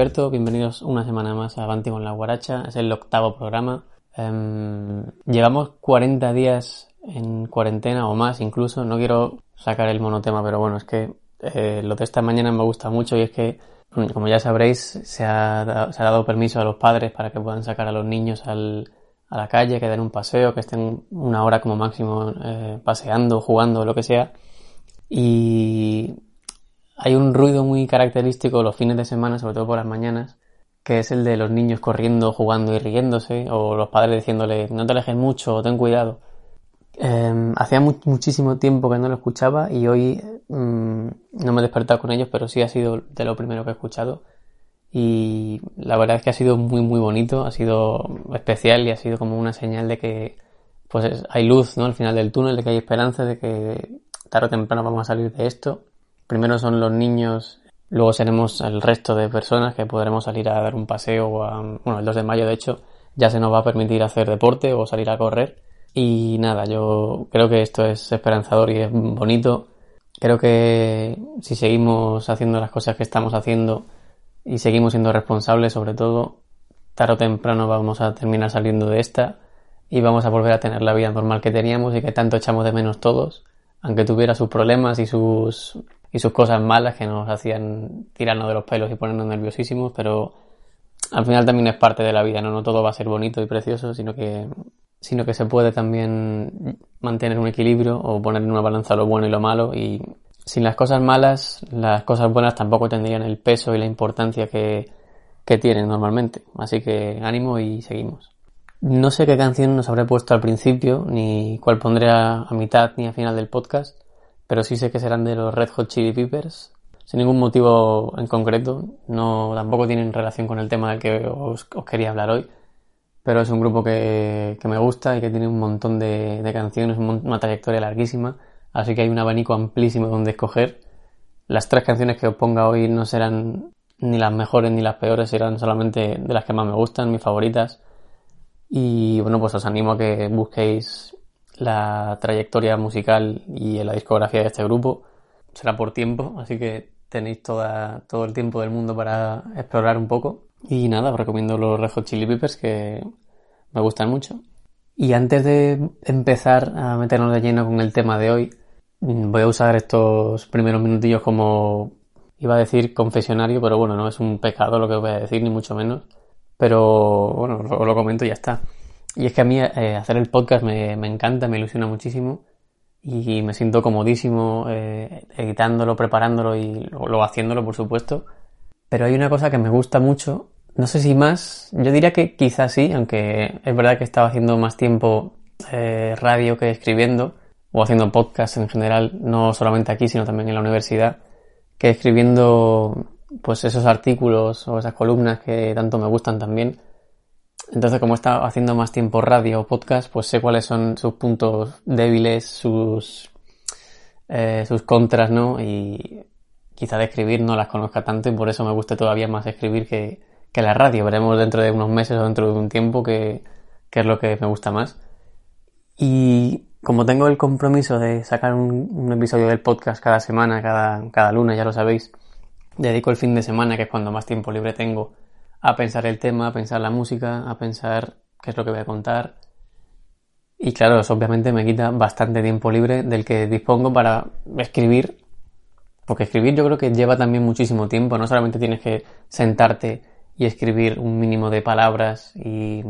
Alberto, bienvenidos una semana más a Avanti con la Guaracha, es el octavo programa. Em, llevamos 40 días en cuarentena o más incluso, no quiero sacar el monotema, pero bueno, es que eh, lo de esta mañana me gusta mucho y es que, mm, como ya sabréis, se ha, se dado permiso a los padres para que puedan sacar a los niños a la calle, que den un paseo, que estén una hora como máximo eh, paseando, jugando, lo que sea. Y hay un ruido muy característico los fines de semana, sobre todo por las mañanas, que es el de los niños corriendo, jugando y riéndose, o los padres diciéndole no te alejes mucho ten cuidado. Eh, hacía mu- muchísimo tiempo que no lo escuchaba y hoy mm, no me he despertado con ellos, pero sí ha sido de lo primero que he escuchado. Y la verdad es que ha sido muy muy bonito, ha sido especial y ha sido como una señal de que pues es- hay luz, ¿no? Al final del túnel, de que hay esperanza, de que tarde o temprano vamos a salir de esto. Primero son los niños, luego seremos el resto de personas que podremos salir a dar un paseo o a, bueno, el 2 de mayo de hecho ya se nos va a permitir hacer deporte o salir a correr. Y nada, yo creo que esto es esperanzador y es bonito. Creo que si seguimos haciendo las cosas que estamos haciendo y seguimos siendo responsables sobre todo, tarde o temprano vamos a terminar saliendo de esta y vamos a volver a tener la vida normal que teníamos y que tanto echamos de menos todos, aunque tuviera sus problemas y sus y sus cosas malas que nos hacían tirarnos de los pelos y ponernos nerviosísimos, pero al final también es parte de la vida, no no todo va a ser bonito y precioso, sino que sino que se puede también mantener un equilibrio o poner en una balanza lo bueno y lo malo y sin las cosas malas, las cosas buenas tampoco tendrían el peso y la importancia que, que tienen normalmente. Así que ánimo y seguimos. No sé qué canción nos habré puesto al principio, ni cuál pondré a, a mitad ni a final del podcast, pero sí sé que serán de los Red Hot Chili Peppers, sin ningún motivo en concreto, no tampoco tienen relación con el tema del que os, quería hablar hoy, pero es un grupo que, que me gusta y que tiene un montón de, de canciones, una trayectoria larguísima, así que hay un abanico amplísimo donde escoger. Las tres canciones que os ponga hoy no serán ni las mejores ni las peores, serán solamente de las que más me gustan, mis favoritas. Y bueno, pues os animo a que busquéis la trayectoria musical y la discografía de este grupo. Será por tiempo, así que tenéis toda, todo el tiempo del mundo para explorar un poco. Y nada, os recomiendo los Red Hot Chili Peppers que me gustan mucho. Y antes de empezar a meternos de lleno con el tema de hoy, mm, voy a usar estos primeros minutillos como Iba a decir confesionario, pero bueno, no es un pecado lo que voy a decir, ni mucho menos. Pero bueno, os lo comento y ya está. Y es que a mí eh, hacer el podcast me, me, encanta, me ilusiona muchísimo y me siento comodísimo eh, editándolo, preparándolo y luego haciéndolo, por supuesto. Pero hay una cosa que me gusta mucho, no sé si más, yo diría que quizás sí, aunque es verdad que estaba haciendo más tiempo eh, radio que escribiendo, o haciendo podcast en general, no solamente aquí, sino también en la universidad que escribiendo pues esos artículos o esas columnas que tanto me gustan también. Entonces, como he estado haciendo más tiempo radio o podcast, pues sé cuáles son sus puntos débiles, sus, eh, sus contras, ¿no? Y quizá de escribir no las conozca tanto y por eso me gusta todavía más escribir que, que la radio. Veremos dentro de unos meses o dentro de un tiempo qué es lo que me gusta más. Y como tengo el compromiso de sacar un, episodio del podcast cada semana, cada, cada lunes, ya lo sabéis, dedico el fin de semana, que es cuando más tiempo libre tengo, a pensar el tema, a pensar la música, a pensar qué es lo que voy a contar. Y claro, eso obviamente me quita bastante tiempo libre del que dispongo para escribir. Porque escribir yo creo que lleva también muchísimo tiempo. No solamente tienes que sentarte y escribir un mínimo de palabras y,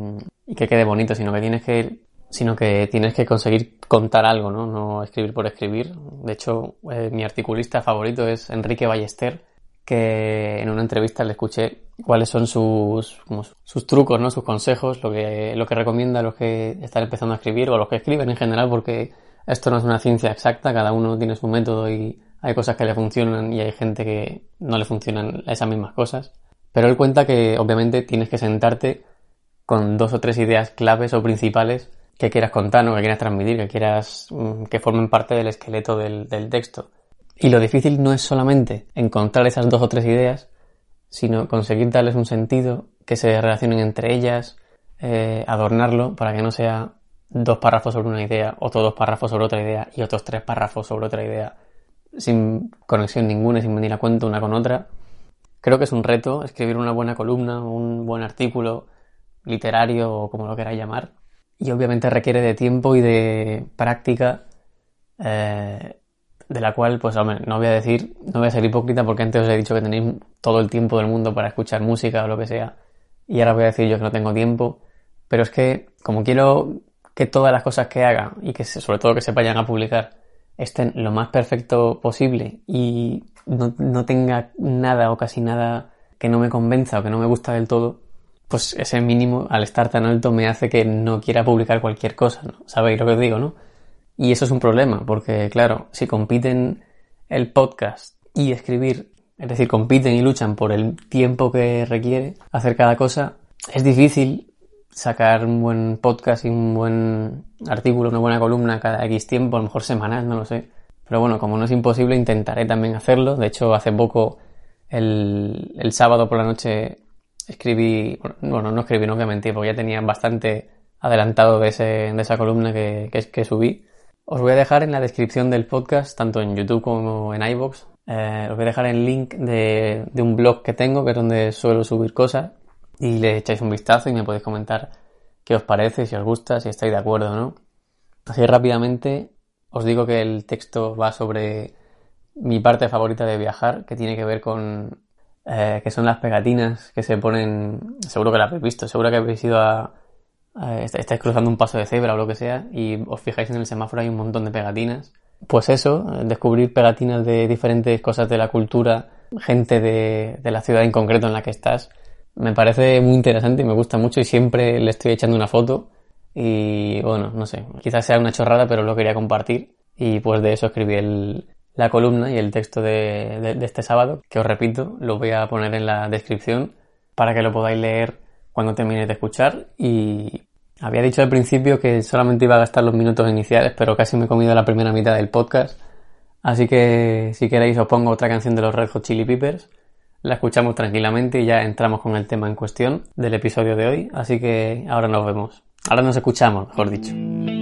que quede bonito, sino que tienes que sino que tienes que conseguir contar algo, ¿no? No escribir por escribir. De hecho, eh, mi articulista favorito es Enrique Ballester, que en una entrevista le escuché cuáles son sus, sus trucos, ¿no? Sus consejos, lo que, lo que recomienda a los que están empezando a escribir o a los que escriben en general, porque esto no es una ciencia exacta, cada uno tiene su método y hay cosas que le funcionan y hay gente que no le funcionan esas mismas cosas. Pero él cuenta que obviamente tienes que sentarte con dos o tres ideas claves o principales que quieras contar, ¿no? que quieras transmitir, que quieras mm, que formen parte del esqueleto del, texto. Y lo difícil no es solamente encontrar esas dos o tres ideas, sino conseguir darles un sentido, que se relacionen entre ellas, eh, adornarlo para que no sea dos párrafos sobre una idea, otros dos párrafos sobre otra idea y otros tres párrafos sobre otra idea, sin conexión ninguna, sin venir a cuento una con otra. Creo que es un reto escribir una buena columna, un buen artículo literario o como lo queráis llamar, y obviamente requiere de tiempo y de práctica eh, de la cual, pues hombre, no voy a decir, no voy a ser hipócrita porque antes os he dicho que tenéis todo el tiempo del mundo para escuchar música o lo que sea y ahora voy a decir yo que no tengo tiempo, pero es que como quiero que todas las cosas que haga y que sobre todo que se vayan a publicar estén lo más perfecto posible y no, no tenga nada o casi nada que no me convenza o que no me gusta del todo, pues ese mínimo, al estar tan alto, me hace que no quiera publicar cualquier cosa. ¿Sabéis lo que os digo, no? Y eso es un problema, porque claro, si compiten el podcast y escribir, es decir, compiten y luchan por el tiempo que requiere hacer cada cosa, es difícil sacar un buen podcast y un buen artículo, una buena columna cada X tiempo, a lo mejor semanal, no lo sé. Pero bueno, como no es imposible, intentaré también hacerlo. De hecho, hace poco, el, el sábado por la noche, escribí, bueno, no escribí, no a mentir, porque ya tenía bastante adelantado de, ese, de esa columna que, que, que, subí. Os voy a dejar en la descripción del podcast, tanto en YouTube como en iVoox, eh, os voy a dejar el link de, un blog que tengo, que es donde suelo subir cosas, y le echáis un vistazo y me podéis comentar qué os parece, si os gusta, si estáis de acuerdo o no. Así rápidamente os digo que el texto va sobre mi parte favorita de viajar, que tiene que ver con eh, que son las pegatinas que se ponen, seguro que las habéis visto, seguro que habéis ido a, estáis cruzando un paso de cebra o lo que sea y os fijáis en el semáforo hay un montón de pegatinas. Pues eso, descubrir pegatinas de diferentes cosas de la cultura, gente de, de la ciudad en concreto en la que estás, me parece muy interesante y me gusta mucho y siempre le estoy echando una foto y bueno, no sé, quizás sea una chorrada pero lo quería compartir y pues de eso escribí el, la columna y el texto de, este sábado, que os repito, lo voy a poner en la descripción para que lo podáis leer cuando terminéis de escuchar. Y había dicho al principio que solamente iba a gastar los minutos iniciales, pero casi me he comido la primera mitad del podcast. Así que si queréis os pongo otra canción de los Red Hot Chili Peppers. La escuchamos tranquilamente y ya entramos con el tema en cuestión del episodio de hoy. Así que ahora nos vemos. Ahora nos escuchamos, mejor dicho.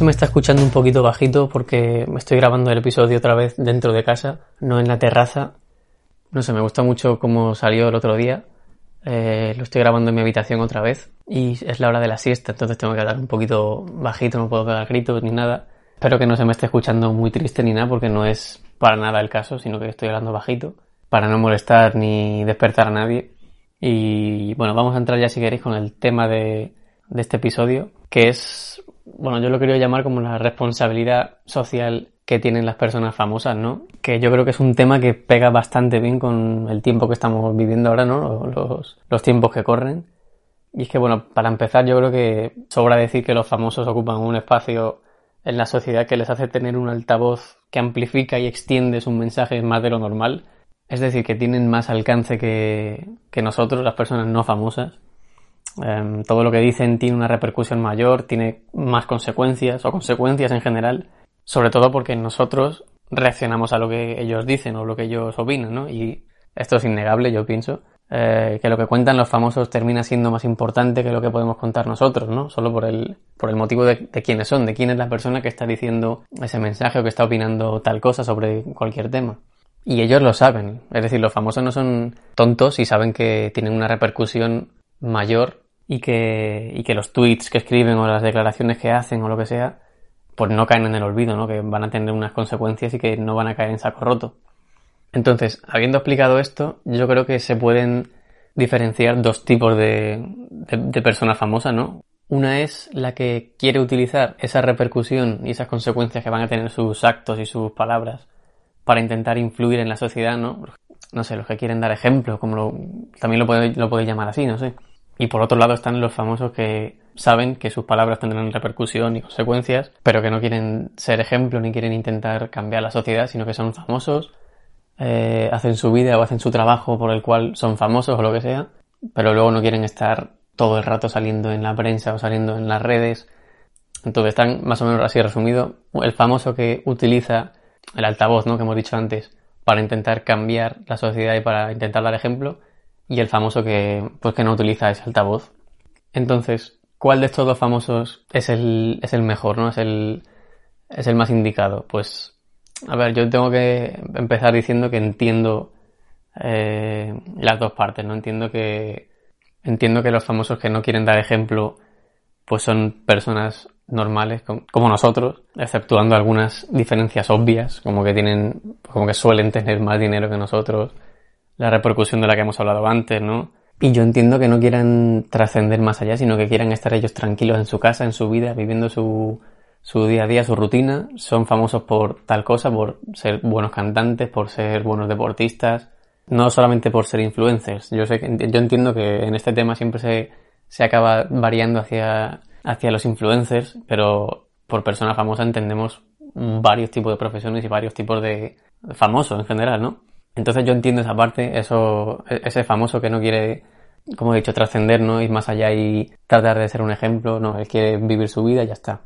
Se me está escuchando un poquito bajito porque me estoy grabando el episodio otra vez dentro de casa, no en la terraza. No sé, me gusta mucho cómo salió el otro día. Eh, lo estoy grabando en mi habitación otra vez y es la hora de la siesta, entonces tengo que hablar un poquito bajito, no puedo pegar gritos ni nada. Espero que no se me esté escuchando muy triste ni nada porque no es para nada el caso, sino que estoy hablando bajito para no molestar ni despertar a nadie. Y bueno, vamos a entrar ya si queréis con el tema de, de este episodio, que es, bueno, yo lo quería llamar como la responsabilidad social que tienen las personas famosas, ¿no? Que yo creo que es un tema que pega bastante bien con el tiempo que estamos viviendo ahora, ¿no? Los, los tiempos que corren. Y es que, bueno, para empezar, yo creo que sobra decir que los famosos ocupan un espacio en la sociedad que les hace tener un altavoz que amplifica y extiende sus mensajes más de lo normal. Es decir, que tienen más alcance que, que nosotros, las personas no famosas. Em, todo lo que dicen tiene una repercusión mayor, tiene más consecuencias o consecuencias en general, sobre todo porque nosotros reaccionamos a lo que ellos dicen o lo que ellos opinan, ¿no? Y esto es innegable, yo pienso, eh, que lo que cuentan los famosos termina siendo más importante que lo que podemos contar nosotros, ¿no? Solo por el, por el motivo de, de quiénes son, de quién es la persona que está diciendo ese mensaje o que está opinando tal cosa sobre cualquier tema. Y ellos lo saben, es decir, los famosos no son tontos y saben que tienen una repercusión mayor y que, y que los tweets que escriben o las declaraciones que hacen o lo que sea, pues no caen en el olvido, ¿no? Que van a tener unas consecuencias y que no van a caer en saco roto. Entonces, habiendo explicado esto, yo creo que se pueden diferenciar dos tipos de, de, personas famosas, ¿no? Una es la que quiere utilizar esa repercusión y esas consecuencias que van a tener sus actos y sus palabras para intentar influir en la sociedad, ¿no? No sé, los que quieren dar ejemplos, como lo, también lo podéis, lo podéis llamar así, no sé. Y por otro lado están los famosos que saben que sus palabras tendrán repercusión y consecuencias, pero que no quieren ser ejemplo ni quieren intentar cambiar la sociedad, sino que son famosos, eh, hacen su vida o hacen su trabajo por el cual son famosos o lo que sea, pero luego no quieren estar todo el rato saliendo en la prensa o saliendo en las redes. Entonces están más o menos así resumido el famoso que utiliza el altavoz, ¿no? Que hemos dicho antes, para intentar cambiar la sociedad y para intentar dar ejemplo y el famoso que, pues que no utiliza ese altavoz. Entonces, ¿cuál de estos dos famosos es el, es el mejor, no? Es el, es el más indicado. Pues, a ver, yo tengo que empezar diciendo que entiendo eh, las dos partes, ¿no? Entiendo que, entiendo que los famosos que no quieren dar ejemplo, pues son personas normales como nosotros, exceptuando algunas diferencias obvias, como que tienen, como que suelen tener más dinero que nosotros, la repercusión de la que hemos hablado antes, ¿no? Y yo entiendo que no quieran trascender más allá, sino que quieran estar ellos tranquilos en su casa, en su vida, viviendo su, su día a día, su rutina. Son famosos por tal cosa, por ser buenos cantantes, por ser buenos deportistas, no solamente por ser influencers. Yo sé que, yo entiendo que en este tema siempre se, se acaba variando hacia, hacia los influencers, pero por persona famosa entendemos varios tipos de profesiones y varios tipos de famosos en general, ¿no? Entonces yo entiendo esa parte, eso, ese famoso que no quiere, como he dicho, trascender, ¿no? Ir más allá y tratar de ser un ejemplo, no, él quiere vivir su vida y ya está.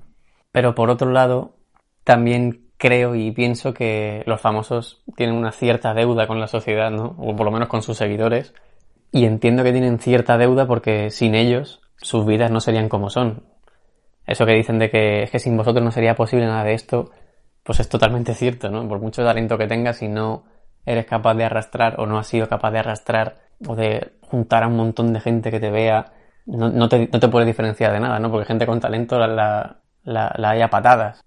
Pero por otro lado, también creo y pienso que los famosos tienen una cierta deuda con la sociedad, ¿no? O por lo menos con sus seguidores. Y entiendo que tienen cierta deuda porque sin ellos sus vidas no serían como son. Eso que dicen de que es que sin vosotros no sería posible nada de esto, pues es totalmente cierto, ¿no? Por mucho talento que tengas, si no eres capaz de arrastrar o no has sido capaz de arrastrar o de juntar a un montón de gente que te vea, no, no, te, no te puedes diferenciar de nada, ¿no? Porque gente con talento la, la, la, la hay a patadas.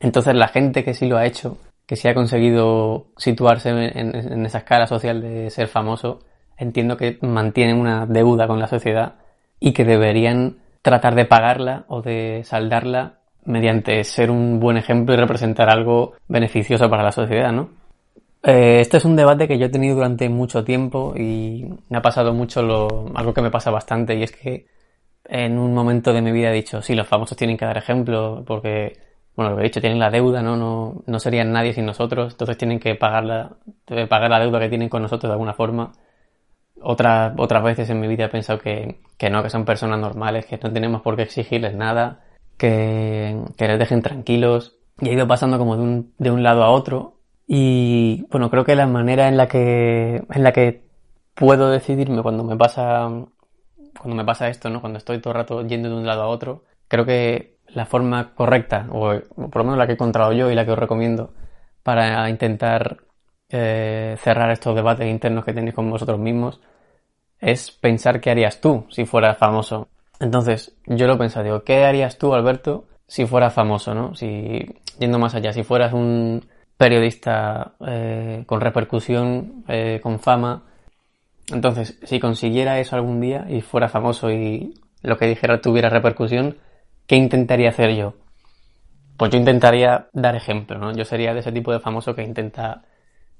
Entonces la gente que sí lo ha hecho, que sí ha conseguido situarse en, en, en esa escala social de ser famoso, entiendo que mantienen una deuda con la sociedad y que deberían tratar de pagarla o de saldarla mediante ser un buen ejemplo y representar algo beneficioso para la sociedad, ¿no? Eh, este es un debate que yo he tenido durante mucho tiempo y me ha pasado mucho lo, algo que me pasa bastante y es que en un momento de mi vida he dicho, sí, los famosos tienen que dar ejemplo porque, bueno, lo he dicho, tienen la deuda, ¿no? No, no serían nadie sin nosotros, entonces tienen que pagar la, pagar la deuda que tienen con nosotros de alguna forma. Otra, otras veces en mi vida he pensado que, que no, que son personas normales, que no tenemos por qué exigirles nada, que, que les dejen tranquilos. Y he ido pasando como de un, de un lado a otro y bueno, creo que la manera en la que, en la que puedo decidirme cuando me pasa, cuando me pasa esto, ¿no? Cuando estoy todo el rato yendo de un lado a otro, creo que la forma correcta, o, por lo menos la que he encontrado yo y la que os recomiendo, para intentar eh, cerrar estos debates internos que tenéis con vosotros mismos, es pensar qué harías tú si fueras famoso. Entonces, yo lo pensado, digo, ¿qué harías tú, Alberto, si fueras famoso, no? Si, yendo más allá, si fueras un periodista eh, con repercusión, eh, con fama. Entonces, si consiguiera eso algún día y fuera famoso y lo que dijera tuviera repercusión, ¿qué intentaría hacer yo? Pues yo intentaría dar ejemplo, ¿no? Yo sería de ese tipo de famoso que intenta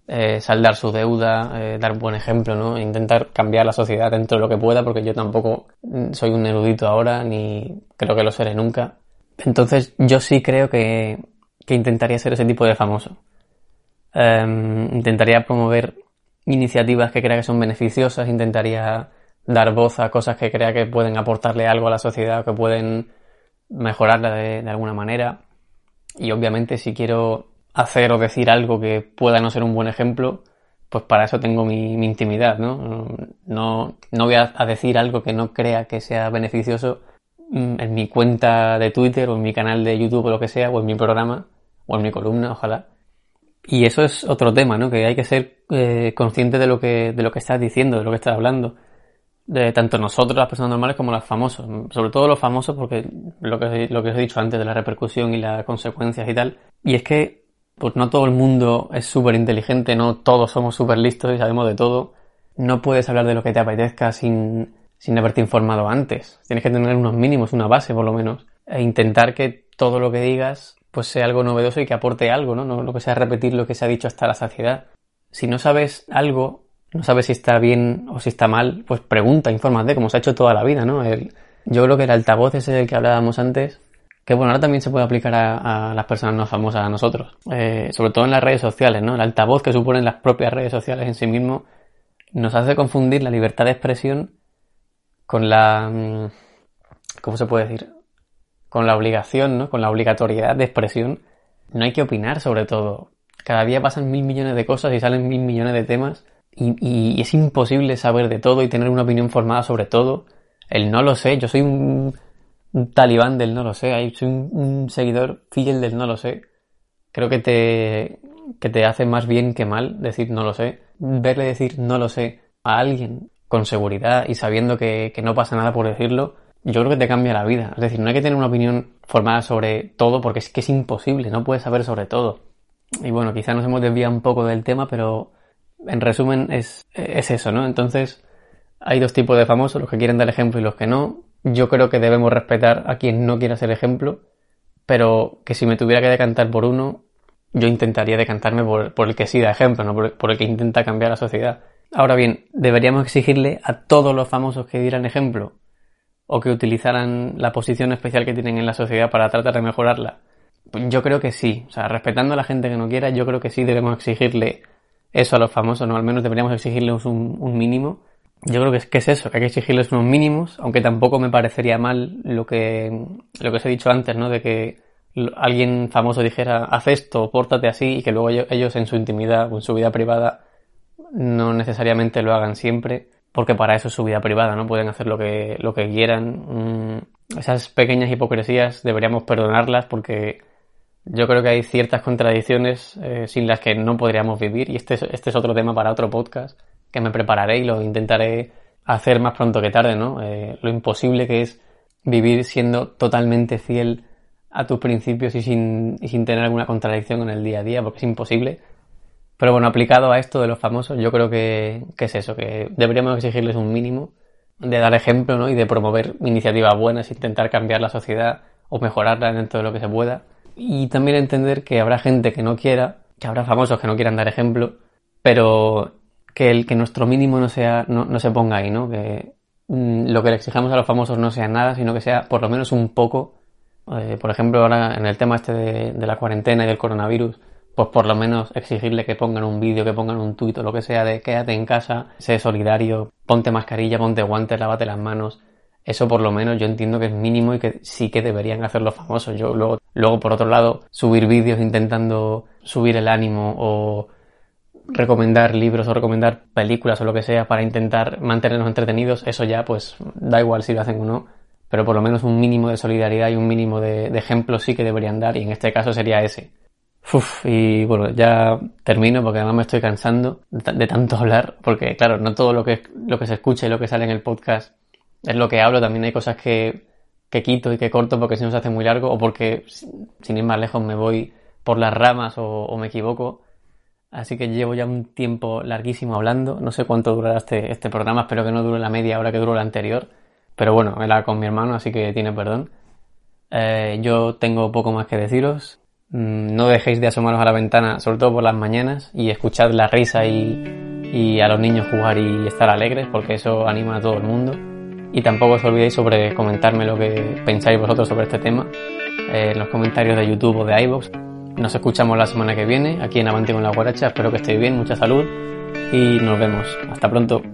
eh, saldar su deuda, dar buen ejemplo, ¿no? Intentar cambiar la sociedad dentro de lo que pueda, porque yo tampoco soy un erudito ahora, ni creo que lo seré nunca. Entonces yo sí creo que, que intentaría ser ese tipo de famoso. Em, intentaría promover iniciativas que crea que son beneficiosas, intentaría dar voz a cosas que crea que pueden aportarle algo a la sociedad, que pueden mejorarla de, alguna manera. Y obviamente si quiero hacer o decir algo que pueda no ser un buen ejemplo, pues para eso tengo mi, mi intimidad, ¿no? ¿no? No voy a, a, decir algo que no crea que sea beneficioso mm, en mi cuenta de Twitter o en mi canal de YouTube o lo que sea, o en mi programa, o en mi columna, ojalá. Y eso es otro tema, ¿no? Que hay que ser eh, consciente de lo que, de lo que estás diciendo, de lo que estás hablando. Tanto nosotros, las personas normales, como los famosos. Sobre todo los famosos, porque lo que, lo que os he dicho antes de la repercusión y las consecuencias y tal. Y es que, pues no todo el mundo es súper inteligente, no todos somos súper listos y sabemos de todo. No puedes hablar de lo que te apetezca sin, sin haberte informado antes. Tienes que tener unos mínimos, una base por lo menos. E intentar que todo lo que digas pues sea algo novedoso y que aporte algo, ¿no? No lo que sea repetir lo que se ha dicho hasta la saciedad. Si no sabes algo, no sabes si está bien o si está mal, pues pregunta, infórmate, como se ha hecho toda la vida, ¿no? El, yo creo que el altavoz ese del que hablábamos antes, que bueno, ahora también se puede aplicar a, las personas no famosas, a nosotros, eh, sobre todo en las redes sociales, ¿no? El altavoz que suponen las propias redes sociales en sí mismo nos hace confundir la libertad de expresión con la... Mm, ¿Cómo se puede decir? Con la obligación, ¿no? Con la obligatoriedad de expresión, no hay que opinar sobre todo. Cada día pasan mil millones de cosas y salen mil millones de temas y, y, es imposible saber de todo y tener una opinión formada sobre todo. El no lo sé, yo soy un, talibán del no lo sé, soy un, un, seguidor fiel del no lo sé. Creo que te, que te hace más bien que mal decir no lo sé. Verle decir no lo sé a alguien con seguridad y sabiendo que no pasa nada por decirlo, yo creo que te cambia la vida. Es decir, no hay que tener una opinión formada sobre todo porque es que es imposible, no puedes saber sobre todo. Y bueno, quizá nos hemos desviado un poco del tema, pero en resumen es, es eso, ¿no? Entonces, hay dos tipos de famosos, los que quieren dar ejemplo y los que no. Yo creo que debemos respetar a quien no quiera ser ejemplo, pero que si me tuviera que decantar por uno, yo intentaría decantarme por, el que sí da ejemplo, ¿no? Por el que intenta cambiar la sociedad. Ahora bien, ¿deberíamos exigirle a todos los famosos que dieran ejemplo? O que utilizaran la posición especial que tienen en la sociedad para tratar de mejorarla? Pues yo creo que sí. O sea, respetando a la gente que no quiera, yo creo que sí debemos exigirle eso a los famosos, ¿no? Al menos deberíamos exigirles un, mínimo. Yo creo que es, que es eso, que hay que exigirles unos mínimos, aunque tampoco me parecería mal lo que, lo que os he dicho antes, ¿no? De que alguien famoso dijera, haz esto, pórtate así, y que luego ellos en su intimidad o en su vida privada no necesariamente lo hagan siempre porque para eso es su vida privada, ¿no? Pueden hacer lo que, lo que quieran. Mm, esas pequeñas hipocresías deberíamos perdonarlas porque yo creo que hay ciertas contradicciones eh, sin las que no podríamos vivir y este es, este es otro tema para otro podcast que me prepararé y lo intentaré hacer más pronto que tarde, ¿no? Eh, lo imposible que es vivir siendo totalmente fiel a tus principios y sin, y sin tener alguna contradicción en el día a día, porque es imposible. Pero bueno, aplicado a esto de los famosos, yo creo que, que, es eso, que deberíamos exigirles un mínimo de dar ejemplo ¿no? y de promover iniciativas buenas, intentar cambiar la sociedad o mejorarla dentro de lo que se pueda. Y también entender que habrá gente que no quiera, que habrá famosos que no quieran dar ejemplo, pero que, el, que nuestro mínimo no, sea, no, no se ponga ahí, ¿no? que mm, lo que le exijamos a los famosos no sea nada, sino que sea por lo menos un poco. Eh, por ejemplo, ahora en el tema este de, de la cuarentena y del coronavirus, pues por lo menos exigirle que pongan un vídeo, que pongan un tuit o lo que sea de quédate en casa, sé solidario, ponte mascarilla, ponte guantes, lávate las manos. Eso por lo menos yo entiendo que es mínimo y que sí que deberían hacer los famosos. Yo luego, luego por otro lado, subir vídeos intentando subir el ánimo o recomendar libros o recomendar películas o lo que sea para intentar mantenernos entretenidos, eso ya pues da igual si lo hacen o no. pero por lo menos un mínimo de solidaridad y un mínimo de, de ejemplo sí que deberían dar y en este caso sería ese. Uf, y bueno, ya termino porque además me estoy cansando de, tanto hablar, porque claro, no todo lo que, lo que se escucha y lo que sale en el podcast es lo que hablo, también hay cosas que, que quito y que corto porque si no se hace muy largo o porque sin ir más lejos me voy por las ramas o, me equivoco. Así que llevo ya un tiempo larguísimo hablando, no sé cuánto durará este, este programa, espero que no dure la media hora que duró la anterior, pero bueno, era con mi hermano, así que tiene perdón. Eh, yo tengo poco más que deciros, no dejéis de asomaros a la ventana, sobre todo por las mañanas, y escuchad la risa y, a los niños jugar y estar alegres, porque eso anima a todo el mundo. Y tampoco os olvidéis sobre comentarme lo que pensáis vosotros sobre este tema eh, en los comentarios de YouTube o de iVoox. Nos escuchamos la semana que viene aquí en Avante con la Guaracha. Espero que estéis bien, mucha salud y nos vemos. Hasta pronto.